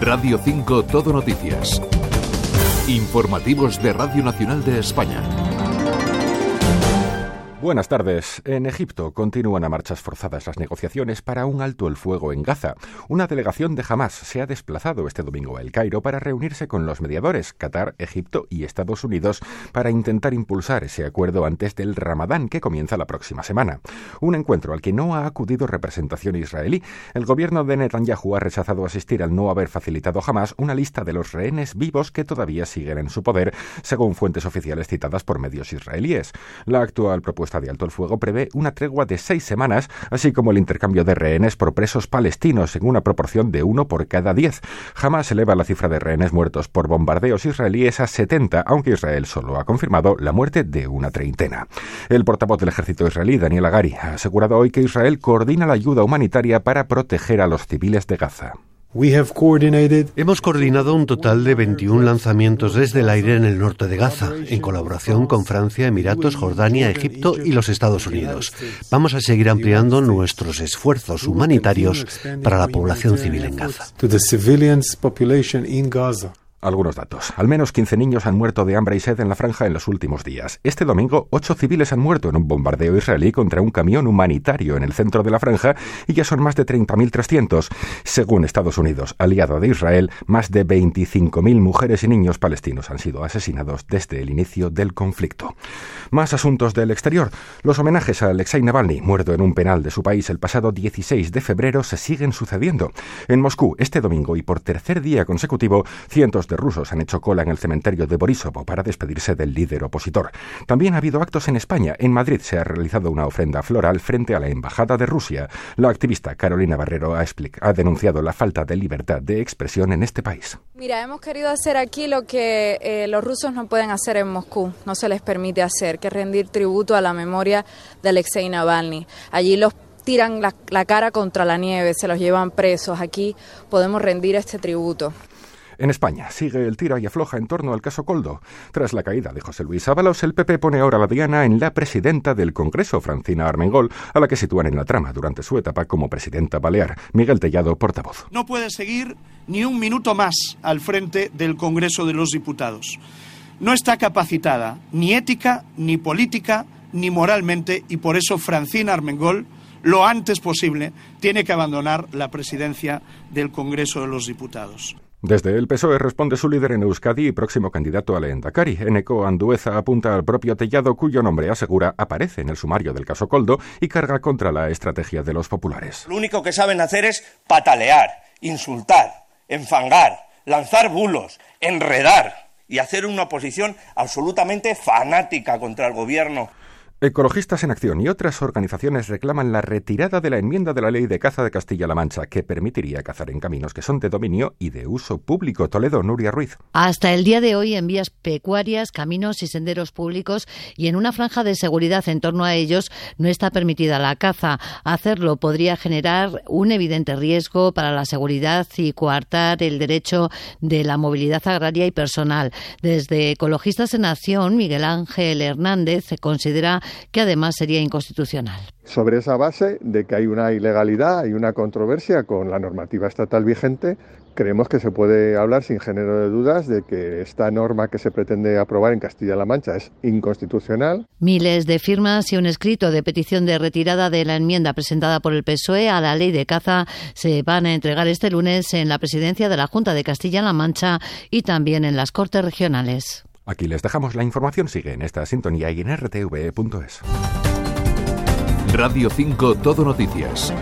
Radio 5 Todo Noticias. Informativos de Radio Nacional de España. Buenas tardes. En Egipto continúan a marchas forzadas las negociaciones para un alto el fuego en Gaza. Una delegación de Hamas se ha desplazado este domingo a El Cairo para reunirse con los mediadores, Qatar, Egipto y Estados Unidos, para intentar impulsar ese acuerdo antes del Ramadán que comienza la próxima semana. Un encuentro al que no ha acudido representación israelí. El gobierno de Netanyahu ha rechazado asistir al no haber facilitado jamás una lista de los rehenes vivos que todavía siguen en su poder, según fuentes oficiales citadas por medios israelíes. La actual propuesta de alto el fuego prevé una tregua de seis semanas, así como el intercambio de rehenes por presos palestinos en una proporción de uno por cada diez. Jamás eleva la cifra de rehenes muertos por bombardeos israelíes a 70, aunque Israel solo ha confirmado la muerte de una treintena. El portavoz del ejército israelí, Daniel Agari, ha asegurado hoy que Israel coordina la ayuda humanitaria para proteger a los civiles de Gaza. Hemos coordinado un total de 21 lanzamientos desde el aire en el norte de Gaza, en colaboración con Francia, Emiratos, Jordania, Egipto y los Estados Unidos. Vamos a seguir ampliando nuestros esfuerzos humanitarios para la población civil en Gaza. Algunos datos. Al menos 15 niños han muerto de hambre y sed en la franja en los últimos días. Este domingo, ocho civiles han muerto en un bombardeo israelí contra un camión humanitario en el centro de la franja y ya son más de 30.300. Según Estados Unidos, aliado de Israel, más de 25.000 mujeres y niños palestinos han sido asesinados desde el inicio del conflicto. Más asuntos del exterior. Los homenajes a Alexei Navalny, muerto en un penal de su país el pasado 16 de febrero, se siguen sucediendo. En Moscú, este domingo y por tercer día consecutivo, cientos de rusos han hecho cola en el cementerio de Borisovo para despedirse del líder opositor. También ha habido actos en España. En Madrid se ha realizado una ofrenda floral frente a la Embajada de Rusia. La activista Carolina Barrero ha, ha denunciado la falta de libertad de expresión en este país. Mira, hemos querido hacer aquí lo que eh, los rusos no pueden hacer en Moscú, no se les permite hacer, que rendir tributo a la memoria de Alexei Navalny. Allí los tiran la cara contra la nieve, se los llevan presos. Aquí podemos rendir este tributo. En España sigue el tira y afloja en torno al caso Coldo. Tras la caída de José Luis Ábalos, el PP pone ahora la diana en la presidenta del Congreso, Francina Armengol, a la que sitúan en la trama durante su etapa como presidenta balear. Miguel Tellado, portavoz. No puede seguir ni un minuto más al frente del Congreso de los Diputados. No está capacitada ni ética, ni política, ni moralmente, y por eso Francina Armengol lo antes posible, tiene que abandonar la presidencia del Congreso de los Diputados. Desde el PSOE responde su líder en Euskadi y próximo candidato a la Endacari. Eneco Andueza apunta al propio Tellado, cuyo nombre asegura aparece en el sumario del caso Coldo y carga contra la estrategia de los populares. Lo único que saben hacer es patalear, insultar, enfangar, lanzar bulos, enredar y hacer una oposición absolutamente fanática contra el gobierno. Ecologistas en Acción y otras organizaciones reclaman la retirada de la enmienda de la ley de caza de Castilla-La Mancha que permitiría cazar en caminos que son de dominio y de uso público. Toledo, Nuria Ruiz. Hasta el día de hoy en vías pecuarias, caminos y senderos públicos y en una franja de seguridad en torno a ellos no está permitida la caza. Hacerlo podría generar un evidente riesgo para la seguridad y coartar el derecho de la movilidad agraria y personal. Desde Ecologistas en Acción, Miguel Ángel Hernández se considera que además sería inconstitucional. Sobre esa base de que hay una ilegalidad, hay una controversia con la normativa estatal vigente, creemos que se puede hablar sin género de dudas de que esta norma que se pretende aprobar en Castilla-La Mancha es inconstitucional. Miles de firmas y un escrito de petición de retirada de la enmienda presentada por el PSOE a la ley de caza se van a entregar este lunes en la presidencia de la Junta de Castilla-La Mancha y también en las Cortes Regionales. Aquí les dejamos la información. Sigue en esta sintonía y en rtv.es. Radio 5 Todo Noticias.